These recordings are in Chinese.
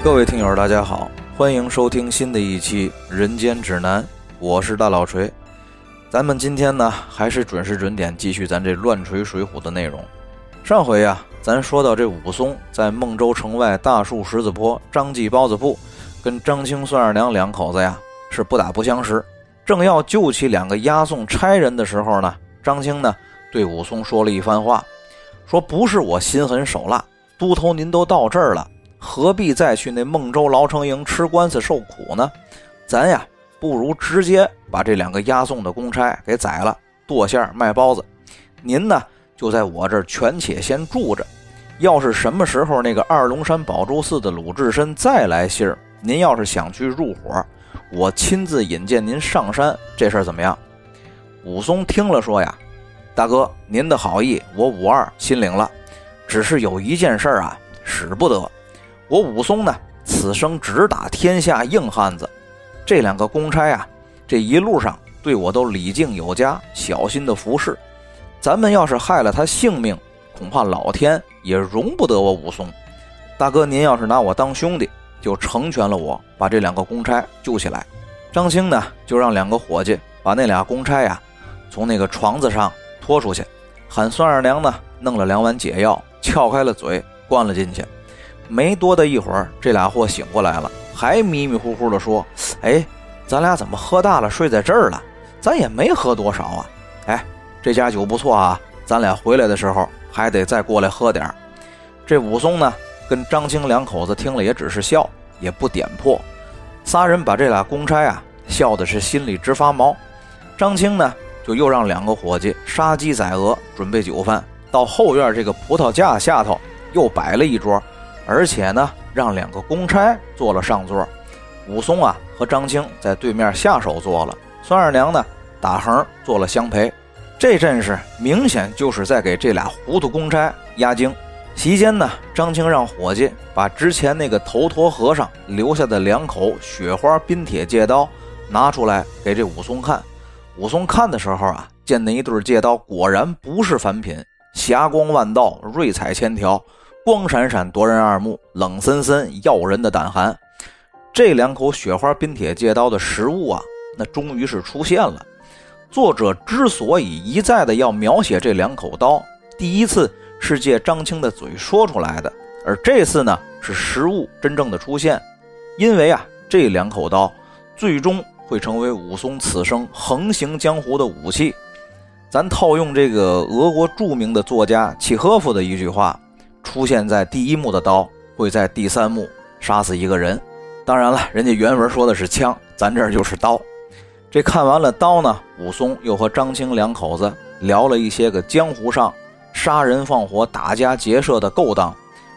各位听友，大家好，欢迎收听新的一期《人间指南》，我是大老锤。咱们今天呢，还是准时准点继续咱这乱锤水浒的内容。上回呀，咱说到这武松在孟州城外大树十字坡张记包子铺，跟张青、孙二娘两口子呀是不打不相识。正要救起两个押送差人的时候呢，张青呢对武松说了一番话，说不是我心狠手辣，都头您都到这儿了。何必再去那孟州牢城营吃官司受苦呢？咱呀，不如直接把这两个押送的公差给宰了，剁馅儿卖包子。您呢，就在我这儿权且先住着。要是什么时候那个二龙山宝珠寺的鲁智深再来信儿，您要是想去入伙，我亲自引荐您上山，这事儿怎么样？武松听了说呀：“大哥，您的好意我武二心领了，只是有一件事儿啊，使不得。”我武松呢，此生只打天下硬汉子。这两个公差啊，这一路上对我都礼敬有加，小心的服侍。咱们要是害了他性命，恐怕老天也容不得我武松。大哥，您要是拿我当兄弟，就成全了我，把这两个公差救起来。张青呢，就让两个伙计把那俩公差呀，从那个床子上拖出去，喊孙二娘呢，弄了两碗解药，撬开了嘴，灌了进去。没多的一会儿，这俩货醒过来了，还迷迷糊糊的说：“哎，咱俩怎么喝大了睡在这儿了？咱也没喝多少啊！哎，这家酒不错啊，咱俩回来的时候还得再过来喝点儿。”这武松呢，跟张青两口子听了也只是笑，也不点破。仨人把这俩公差啊笑的是心里直发毛。张青呢，就又让两个伙计杀鸡宰鹅，准备酒饭，到后院这个葡萄架下头又摆了一桌。而且呢，让两个公差坐了上座，武松啊和张青在对面下手坐了，孙二娘呢打横做了相陪。这阵势明显就是在给这俩糊涂公差压惊。席间呢，张青让伙计把之前那个头陀和尚留下的两口雪花冰铁戒刀拿出来给这武松看。武松看的时候啊，见那一对戒刀果然不是凡品，霞光万道，瑞彩千条。光闪闪夺人二目，冷森森要人的胆寒。这两口雪花冰铁戒刀的实物啊，那终于是出现了。作者之所以一再的要描写这两口刀，第一次是借张青的嘴说出来的，而这次呢是实物真正的出现。因为啊，这两口刀最终会成为武松此生横行江湖的武器。咱套用这个俄国著名的作家契诃夫的一句话。出现在第一幕的刀会在第三幕杀死一个人，当然了，人家原文说的是枪，咱这儿就是刀。这看完了刀呢，武松又和张青两口子聊了一些个江湖上杀人放火、打家劫舍的勾当，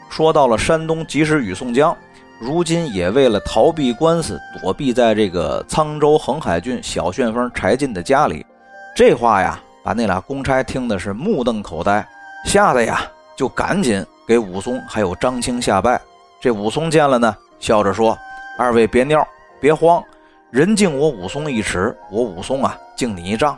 说到了山东及时雨宋江，如今也为了逃避官司，躲避在这个沧州横海郡小旋风柴进的家里。这话呀，把那俩公差听的是目瞪口呆，吓得呀，就赶紧。给武松还有张青下拜，这武松见了呢，笑着说：“二位别尿，别慌，人敬我武松一尺，我武松啊敬你一丈。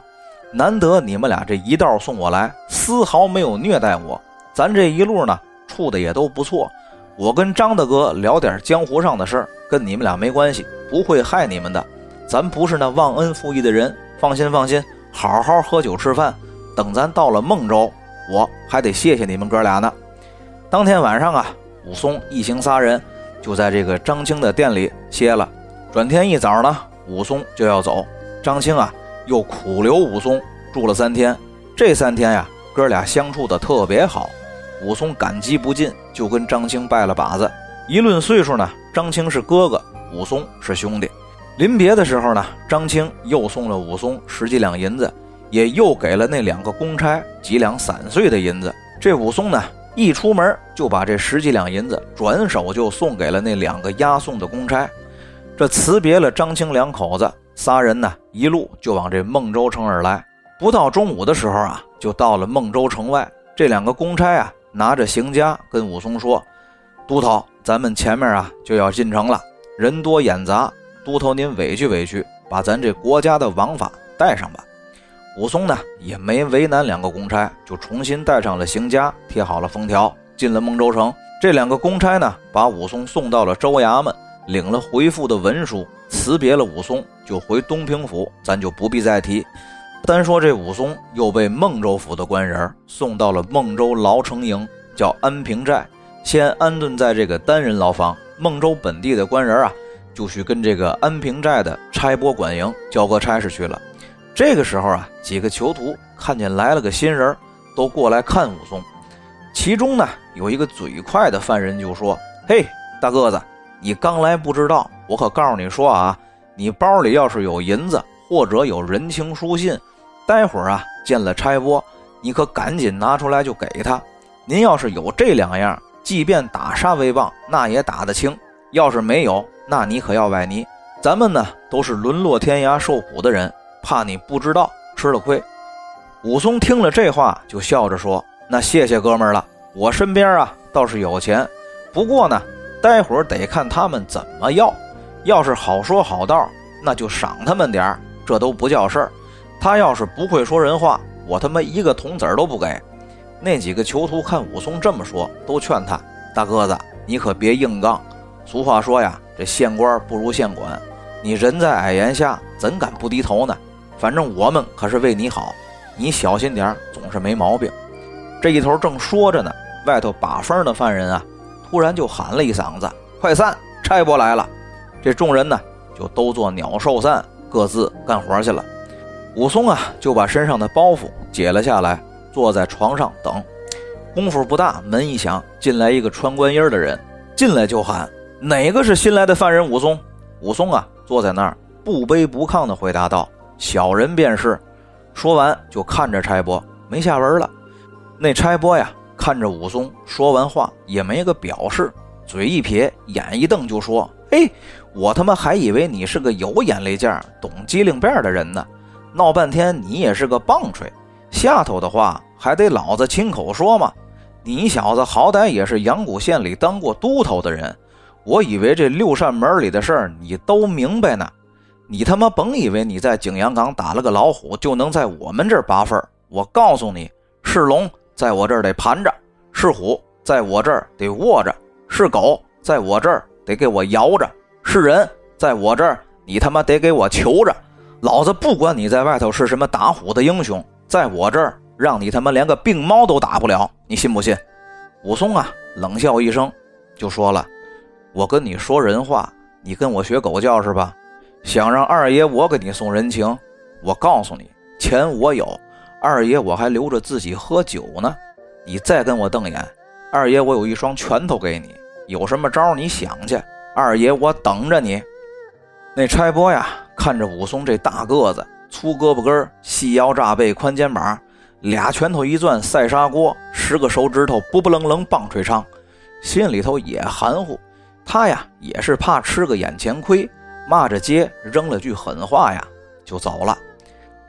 难得你们俩这一道送我来，丝毫没有虐待我。咱这一路呢处的也都不错。我跟张大哥聊点江湖上的事儿，跟你们俩没关系，不会害你们的。咱不是那忘恩负义的人，放心放心，好好喝酒吃饭。等咱到了孟州，我还得谢谢你们哥俩呢。”当天晚上啊，武松一行仨人就在这个张青的店里歇了。转天一早呢，武松就要走，张青啊又苦留武松住了三天。这三天呀，哥俩相处的特别好，武松感激不尽，就跟张青拜了把子。一论岁数呢，张青是哥哥，武松是兄弟。临别的时候呢，张青又送了武松十几两银子，也又给了那两个公差几两散碎的银子。这武松呢。一出门就把这十几两银子转手就送给了那两个押送的公差，这辞别了张青两口子，仨人呢一路就往这孟州城而来。不到中午的时候啊，就到了孟州城外。这两个公差啊，拿着行枷跟武松说：“都头，咱们前面啊就要进城了，人多眼杂，都头您委屈委屈，把咱这国家的王法带上吧。”武松呢也没为难两个公差，就重新带上了行枷，贴好了封条，进了孟州城。这两个公差呢，把武松送到了州衙门，领了回复的文书，辞别了武松，就回东平府，咱就不必再提。单说这武松又被孟州府的官人送到了孟州牢城营，叫安平寨，先安顿在这个单人牢房。孟州本地的官人啊，就去跟这个安平寨的差拨管营交割差事去了。这个时候啊，几个囚徒看见来了个新人，都过来看武松。其中呢，有一个嘴快的犯人就说：“嘿，大个子，你刚来不知道，我可告诉你说啊，你包里要是有银子或者有人情书信，待会儿啊见了差拨，你可赶紧拿出来就给他。您要是有这两样，即便打杀威棒，那也打得轻；要是没有，那你可要崴泥。咱们呢都是沦落天涯受苦的人，怕你不知道吃了亏。”武松听了这话，就笑着说。那谢谢哥们儿了，我身边啊倒是有钱，不过呢，待会儿得看他们怎么要。要是好说好道，那就赏他们点儿，这都不叫事儿。他要是不会说人话，我他妈一个铜子儿都不给。那几个囚徒看武松这么说，都劝他：大个子，你可别硬杠。俗话说呀，这县官不如县管，你人在矮檐下，怎敢不低头呢？反正我们可是为你好，你小心点，总是没毛病。这一头正说着呢，外头把风的犯人啊，突然就喊了一嗓子：“快散，差拨来了！”这众人呢，就都做鸟兽散，各自干活去了。武松啊，就把身上的包袱解了下来，坐在床上等。功夫不大，门一响，进来一个穿官衣的人，进来就喊：“哪个是新来的犯人？”武松，武松啊，坐在那儿不卑不亢地回答道：“小人便是。”说完就看着差拨，没下文了。那差拨呀，看着武松，说完话也没个表示，嘴一撇，眼一瞪，就说：“嘿，我他妈还以为你是个有眼力劲儿、懂机灵辫的人呢，闹半天你也是个棒槌。下头的话还得老子亲口说吗？你小子好歹也是阳谷县里当过都头的人，我以为这六扇门里的事儿你都明白呢。你他妈甭以为你在景阳冈打了个老虎就能在我们这儿拔份儿。我告诉你，是龙。”在我这儿得盘着，是虎；在我这儿得卧着，是狗；在我这儿得给我摇着，是人；在我这儿你他妈得给我求着。老子不管你在外头是什么打虎的英雄，在我这儿让你他妈连个病猫都打不了，你信不信？武松啊，冷笑一声，就说了：“我跟你说人话，你跟我学狗叫是吧？想让二爷我给你送人情？我告诉你，钱我有。”二爷，我还留着自己喝酒呢，你再跟我瞪眼，二爷我有一双拳头给你，有什么招你想去，二爷我等着你。那差拨呀，看着武松这大个子，粗胳膊根细腰扎背，宽肩膀，俩拳头一攥赛砂锅，十个手指头不不楞楞棒槌长，心里头也含糊。他呀，也是怕吃个眼前亏，骂着街，扔了句狠话呀，就走了。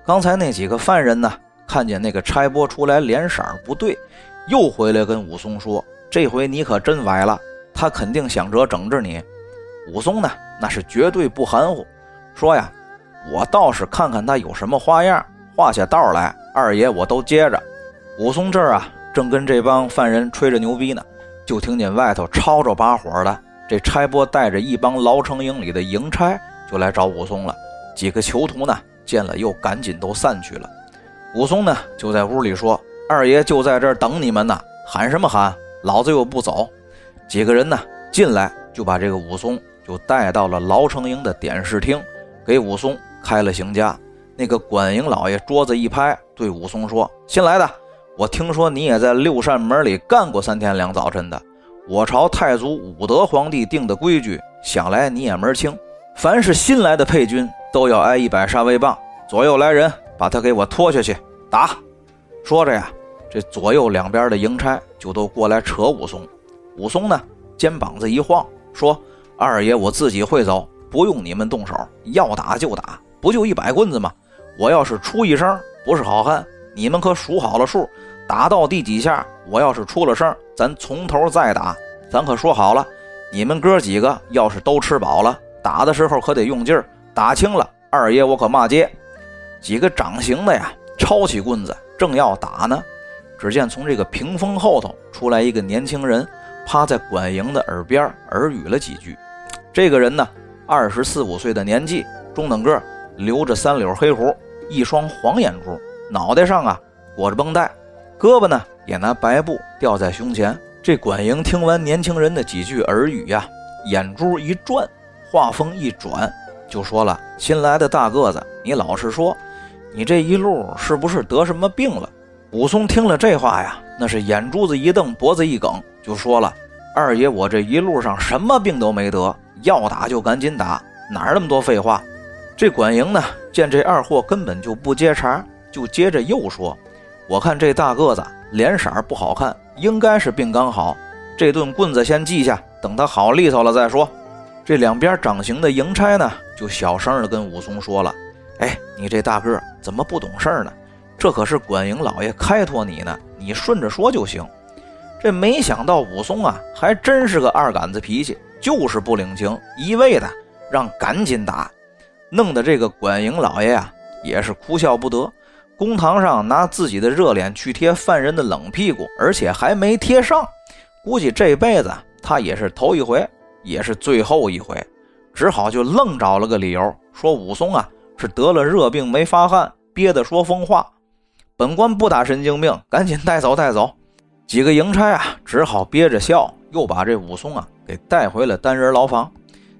刚才那几个犯人呢？看见那个差拨出来，脸色不对，又回来跟武松说：“这回你可真歪了，他肯定想着整治你。”武松呢，那是绝对不含糊，说呀：“我倒是看看他有什么花样，画下道来，二爷我都接着。”武松这儿啊，正跟这帮犯人吹着牛逼呢，就听见外头吵吵把火的，这差拨带着一帮牢城营里的营差就来找武松了。几个囚徒呢，见了又赶紧都散去了。武松呢，就在屋里说：“二爷就在这儿等你们呢，喊什么喊？老子又不走。”几个人呢进来，就把这个武松就带到了牢城营的点视厅，给武松开了刑枷。那个管营老爷桌子一拍，对武松说：“新来的，我听说你也在六扇门里干过三天两早晨的。我朝太祖武德皇帝定的规矩，想来你也门清。凡是新来的配军，都要挨一百杀威棒。左右来人。”把他给我拖下去打！说着呀，这左右两边的营差就都过来扯武松。武松呢，肩膀子一晃，说：“二爷，我自己会走，不用你们动手，要打就打，不就一百棍子吗？我要是出一声，不是好汉，你们可数好了数。打到第几下，我要是出了声，咱从头再打。咱可说好了，你们哥几个要是都吃饱了，打的时候可得用劲儿，打轻了，二爷我可骂街。”几个掌形的呀，抄起棍子正要打呢，只见从这个屏风后头出来一个年轻人，趴在管营的耳边耳语了几句。这个人呢，二十四五岁的年纪，中等个，留着三绺黑胡，一双黄眼珠，脑袋上啊裹着绷带，胳膊呢也拿白布吊在胸前。这管营听完年轻人的几句耳语呀，眼珠一转，话锋一转，就说了：“新来的大个子，你老实说，你这一路是不是得什么病了？”武松听了这话呀，那是眼珠子一瞪，脖子一梗，就说了：“二爷，我这一路上什么病都没得，要打就赶紧打，哪那么多废话？”这管营呢，见这二货根本就不接茬，就接着又说：“我看这大个子脸色不好看，应该是病刚好。这顿棍子先记下，等他好利索了再说。”这两边掌刑的营差呢，就小声的跟武松说了：“哎，你这大个怎么不懂事儿呢？”这可是管营老爷开脱你呢，你顺着说就行。这没想到武松啊，还真是个二杆子脾气，就是不领情，一味的让赶紧打，弄得这个管营老爷呀也是哭笑不得。公堂上拿自己的热脸去贴犯人的冷屁股，而且还没贴上，估计这辈子他也是头一回，也是最后一回，只好就愣找了个理由，说武松啊是得了热病没发汗，憋得说疯话。本官不打神经病，赶紧带走带走。几个营差啊，只好憋着笑，又把这武松啊给带回了单人牢房。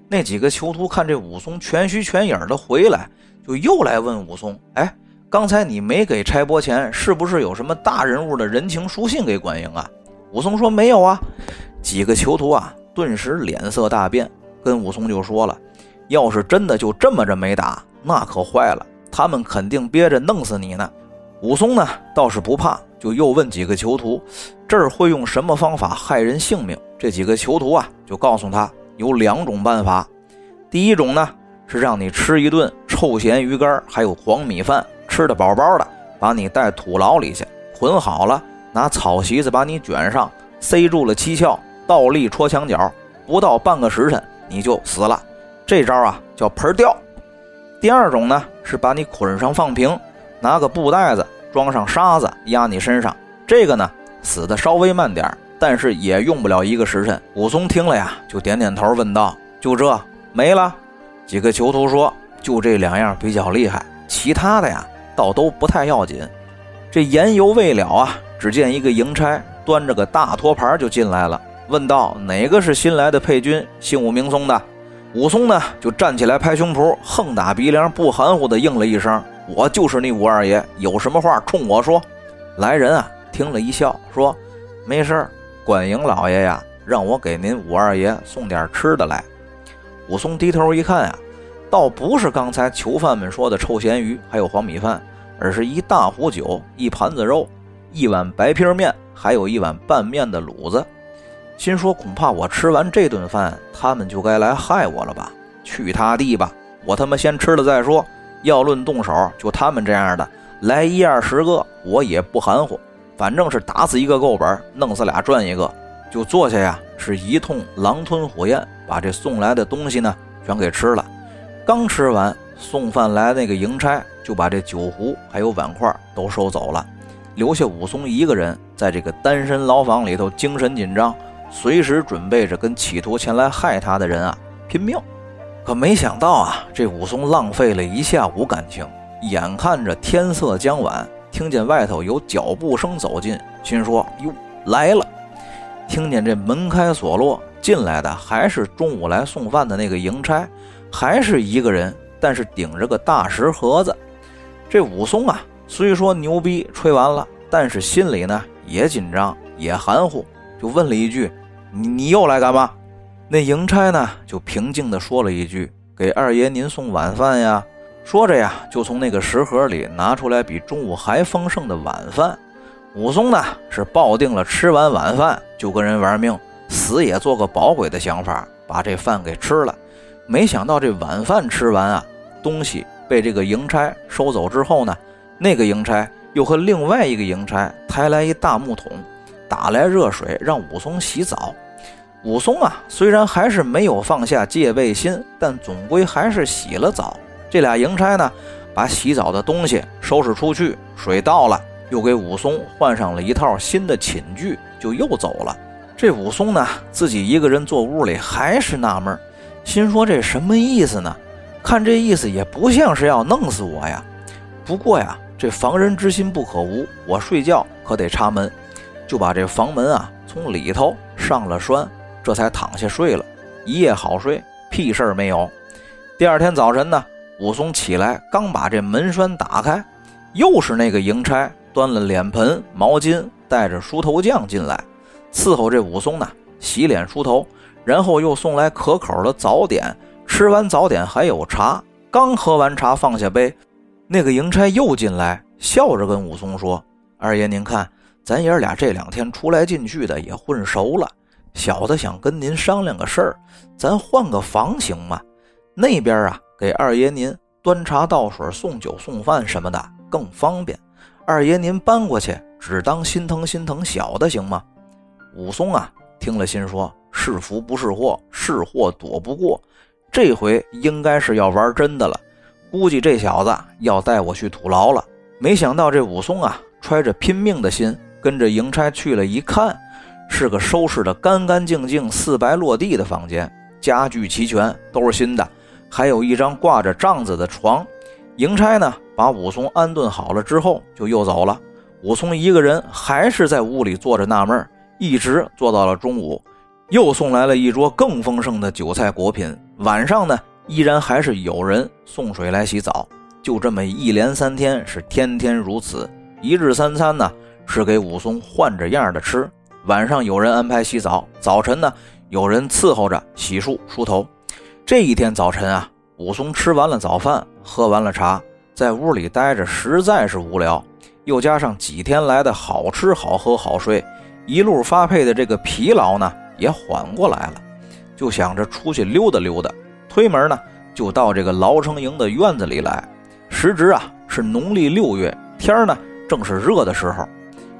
那几个囚徒看这武松全虚全影的回来，就又来问武松：“哎，刚才你没给拆拨钱，是不是有什么大人物的人情书信给管营啊？”武松说：“没有啊。”几个囚徒啊，顿时脸色大变，跟武松就说了：“要是真的就这么着没打，那可坏了，他们肯定憋着弄死你呢。”武松呢倒是不怕，就又问几个囚徒：“这儿会用什么方法害人性命？”这几个囚徒啊就告诉他有两种办法。第一种呢是让你吃一顿臭咸鱼干，还有黄米饭，吃的饱饱的，把你带土牢里去，捆好了，拿草席子把你卷上，塞住了七窍，倒立戳墙角，不到半个时辰你就死了。这招啊叫盆吊。第二种呢是把你捆上放平。拿个布袋子装上沙子压你身上，这个呢死的稍微慢点但是也用不了一个时辰。武松听了呀，就点点头，问道：“就这没了？”几个囚徒说：“就这两样比较厉害，其他的呀倒都不太要紧。”这言犹未了啊，只见一个营差端着个大托盘就进来了，问道：“哪个是新来的配军，姓武名松的？”武松呢就站起来拍胸脯，横打鼻梁，不含糊的应了一声。我就是你武二爷，有什么话冲我说。来人啊，听了一笑，说：“没事儿，管营老爷呀，让我给您武二爷送点吃的来。”武松低头一看呀，倒不是刚才囚犯们说的臭咸鱼，还有黄米饭，而是一大壶酒，一盘子肉，一碗白皮面，还有一碗拌面的卤子。心说：恐怕我吃完这顿饭，他们就该来害我了吧？去他地吧！我他妈先吃了再说。要论动手，就他们这样的来一二十个，我也不含糊。反正是打死一个够本，弄死俩赚一个。就坐下呀，是一通狼吞虎咽，把这送来的东西呢全给吃了。刚吃完，送饭来那个营差就把这酒壶还有碗筷都收走了，留下武松一个人在这个单身牢房里头，精神紧张，随时准备着跟企图前来害他的人啊拼命。可没想到啊，这武松浪费了一下午感情，眼看着天色将晚，听见外头有脚步声走近，心说：“哟，来了！”听见这门开锁落，进来的还是中午来送饭的那个营差，还是一个人，但是顶着个大石盒子。这武松啊，虽说牛逼吹完了，但是心里呢也紧张，也含糊，就问了一句：“你你又来干嘛？”那营差呢，就平静地说了一句：“给二爷您送晚饭呀。”说着呀，就从那个食盒里拿出来比中午还丰盛的晚饭。武松呢，是抱定了吃完晚饭就跟人玩命，死也做个饱鬼的想法，把这饭给吃了。没想到这晚饭吃完啊，东西被这个营差收走之后呢，那个营差又和另外一个营差抬来一大木桶，打来热水让武松洗澡。武松啊，虽然还是没有放下戒备心，但总归还是洗了澡。这俩营差呢，把洗澡的东西收拾出去，水倒了，又给武松换上了一套新的寝具，就又走了。这武松呢，自己一个人坐屋里，还是纳闷，心说这什么意思呢？看这意思也不像是要弄死我呀。不过呀，这防人之心不可无，我睡觉可得插门，就把这房门啊从里头上了栓，这才躺下睡了一夜好睡，屁事儿没有。第二天早晨呢，武松起来刚把这门栓打开，又是那个营差端了脸盆、毛巾，带着梳头匠进来。伺候这武松呢，洗脸梳头，然后又送来可口的早点。吃完早点还有茶，刚喝完茶放下杯，那个迎差又进来，笑着跟武松说：“二爷，您看，咱爷俩这两天出来进去的也混熟了，小的想跟您商量个事儿，咱换个房行吗？那边啊，给二爷您端茶倒水、送酒送饭什么的更方便。二爷您搬过去，只当心疼心疼小的行吗？”武松啊，听了心说：“是福不是祸，是祸躲不过。这回应该是要玩真的了。估计这小子要带我去土牢了。”没想到这武松啊，揣着拼命的心，跟着营差去了一看，是个收拾的干干净净、四白落地的房间，家具齐全，都是新的，还有一张挂着帐子的床。营差呢，把武松安顿好了之后，就又走了。武松一个人还是在屋里坐着纳闷儿。一直做到了中午，又送来了一桌更丰盛的酒菜果品。晚上呢，依然还是有人送水来洗澡。就这么一连三天，是天天如此。一日三餐呢，是给武松换着样的吃。晚上有人安排洗澡，早晨呢，有人伺候着洗漱梳头。这一天早晨啊，武松吃完了早饭，喝完了茶，在屋里待着实在是无聊，又加上几天来的好吃好喝好睡。一路发配的这个疲劳呢，也缓过来了，就想着出去溜达溜达。推门呢，就到这个牢城营的院子里来。时值啊是农历六月，天呢正是热的时候，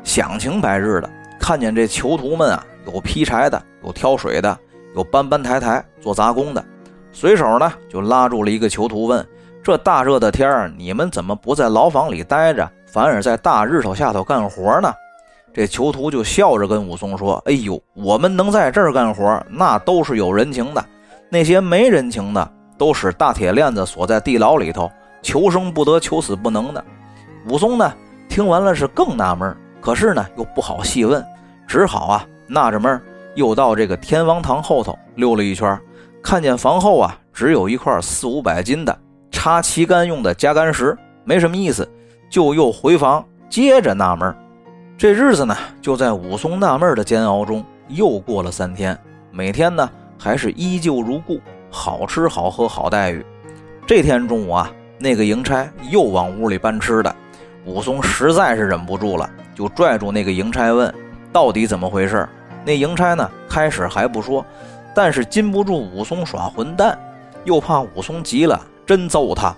响晴白日的。看见这囚徒们啊，有劈柴的，有挑水的，有搬搬抬抬做杂工的。随手呢就拉住了一个囚徒，问：“这大热的天儿，你们怎么不在牢房里待着，反而在大日头下头干活呢？”这囚徒就笑着跟武松说：“哎呦，我们能在这儿干活，那都是有人情的。那些没人情的，都使大铁链子锁在地牢里头，求生不得，求死不能的。”武松呢，听完了是更纳闷，可是呢又不好细问，只好啊纳着闷，又到这个天王堂后头溜了一圈，看见房后啊只有一块四五百斤的插旗杆用的夹杆石，没什么意思，就又回房接着纳闷。这日子呢，就在武松纳闷的煎熬中又过了三天。每天呢，还是依旧如故，好吃好喝好待遇。这天中午啊，那个营差又往屋里搬吃的，武松实在是忍不住了，就拽住那个营差问：“到底怎么回事？”那营差呢，开始还不说，但是禁不住武松耍混蛋，又怕武松急了真揍他，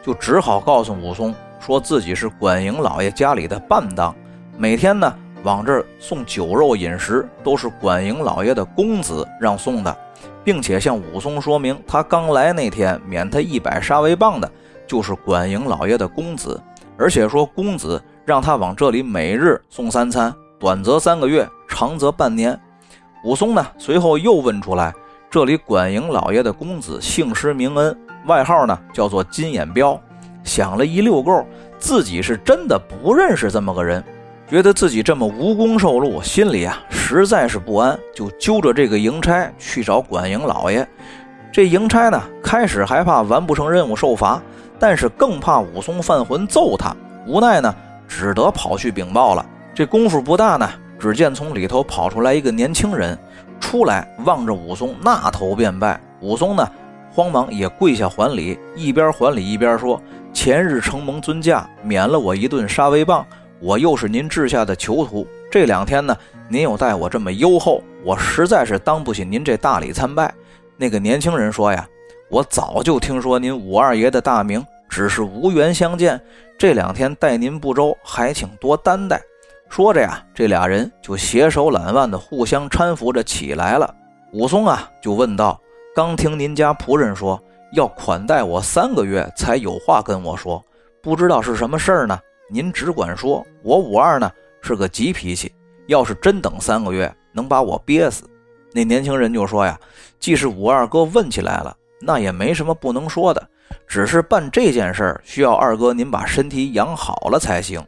就只好告诉武松，说自己是管营老爷家里的伴当。每天呢，往这儿送酒肉饮食，都是管营老爷的公子让送的，并且向武松说明，他刚来那天免他一百杀威棒的，就是管营老爷的公子，而且说公子让他往这里每日送三餐，短则三个月，长则半年。武松呢，随后又问出来，这里管营老爷的公子姓施名恩，外号呢叫做金眼彪。想了一溜够，自己是真的不认识这么个人。觉得自己这么无功受禄，心里啊实在是不安，就揪着这个营差去找管营老爷。这营差呢，开始还怕完不成任务受罚，但是更怕武松犯浑揍他，无奈呢，只得跑去禀报了。这功夫不大呢，只见从里头跑出来一个年轻人，出来望着武松，那头便拜。武松呢，慌忙也跪下还礼，一边还礼一边说：“前日承蒙尊驾，免了我一顿杀威棒。”我又是您治下的囚徒，这两天呢，您又待我这么优厚，我实在是当不起您这大礼参拜。那个年轻人说呀，我早就听说您武二爷的大名，只是无缘相见。这两天待您不周，还请多担待。说着呀，这俩人就携手揽腕的互相搀扶着起来了。武松啊，就问道：“刚听您家仆人说要款待我三个月，才有话跟我说，不知道是什么事儿呢？”您只管说，我五二呢是个急脾气，要是真等三个月，能把我憋死。”那年轻人就说：“呀，既是五二哥问起来了，那也没什么不能说的，只是办这件事儿需要二哥您把身体养好了才行。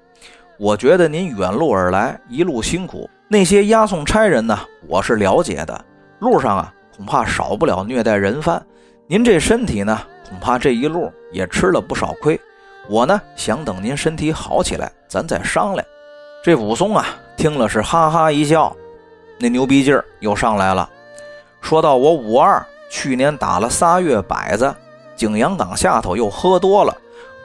我觉得您远路而来，一路辛苦，那些押送差人呢，我是了解的。路上啊，恐怕少不了虐待人犯。您这身体呢，恐怕这一路也吃了不少亏。我呢，想等您身体好起来，咱再商量。”这武松啊，听了是哈哈一笑。那牛逼劲儿又上来了，说到我武二去年打了仨月摆子，景阳冈下头又喝多了，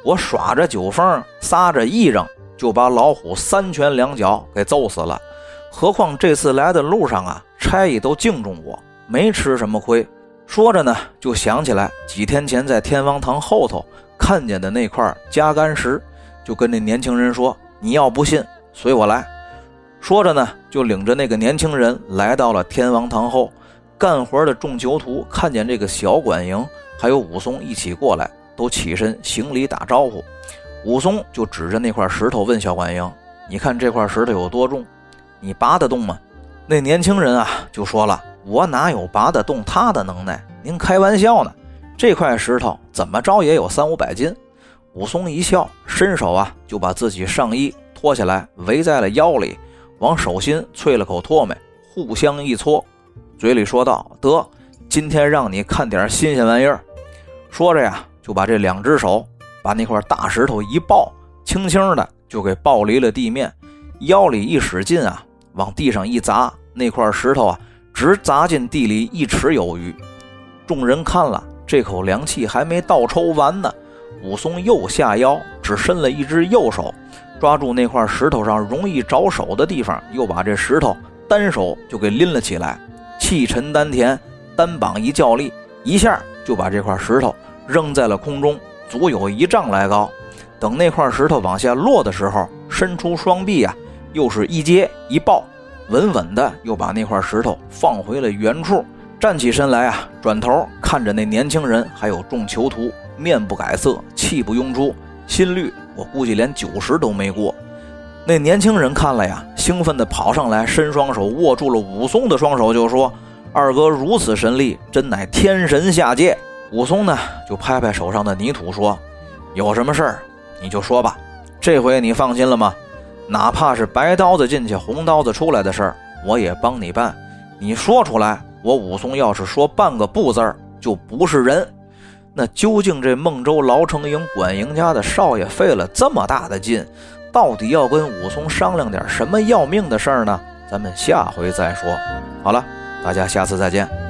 我耍着酒疯，撒着癔症，就把老虎三拳两脚给揍死了。何况这次来的路上啊，差役都敬重我，没吃什么亏。说着呢，就想起来几天前在天王堂后头看见的那块加干石，就跟那年轻人说：“你要不信，随我来。”说着呢，就领着那个年轻人来到了天王堂后。干活的众囚徒看见这个小管营还有武松一起过来，都起身行礼打招呼。武松就指着那块石头问小管营：“你看这块石头有多重？你拔得动吗？”那年轻人啊就说了：“我哪有拔得动他的能耐？您开玩笑呢？这块石头怎么着也有三五百斤。”武松一笑，伸手啊就把自己上衣脱下来围在了腰里。往手心啐了口唾沫，互相一搓，嘴里说道：“得，今天让你看点新鲜玩意儿。”说着呀，就把这两只手把那块大石头一抱，轻轻的就给抱离了地面，腰里一使劲啊，往地上一砸，那块石头啊，直砸进地里一尺有余。众人看了，这口凉气还没倒抽完呢，武松又下腰，只伸了一只右手。抓住那块石头上容易着手的地方，又把这石头单手就给拎了起来，气沉丹田，单膀一较力，一下就把这块石头扔在了空中，足有一丈来高。等那块石头往下落的时候，伸出双臂啊，又是一接一抱，稳稳的又把那块石头放回了原处。站起身来啊，转头看着那年轻人还有众囚徒，面不改色，气不拥出，心率。我估计连九十都没过，那年轻人看了呀，兴奋地跑上来，伸双手握住了武松的双手，就说：“二哥如此神力，真乃天神下界。”武松呢，就拍拍手上的泥土，说：“有什么事儿，你就说吧。这回你放心了吗？哪怕是白刀子进去，红刀子出来的事儿，我也帮你办。你说出来，我武松要是说半个不字儿，就不是人。”那究竟这孟州牢城营管营家的少爷费了这么大的劲，到底要跟武松商量点什么要命的事儿呢？咱们下回再说。好了，大家下次再见。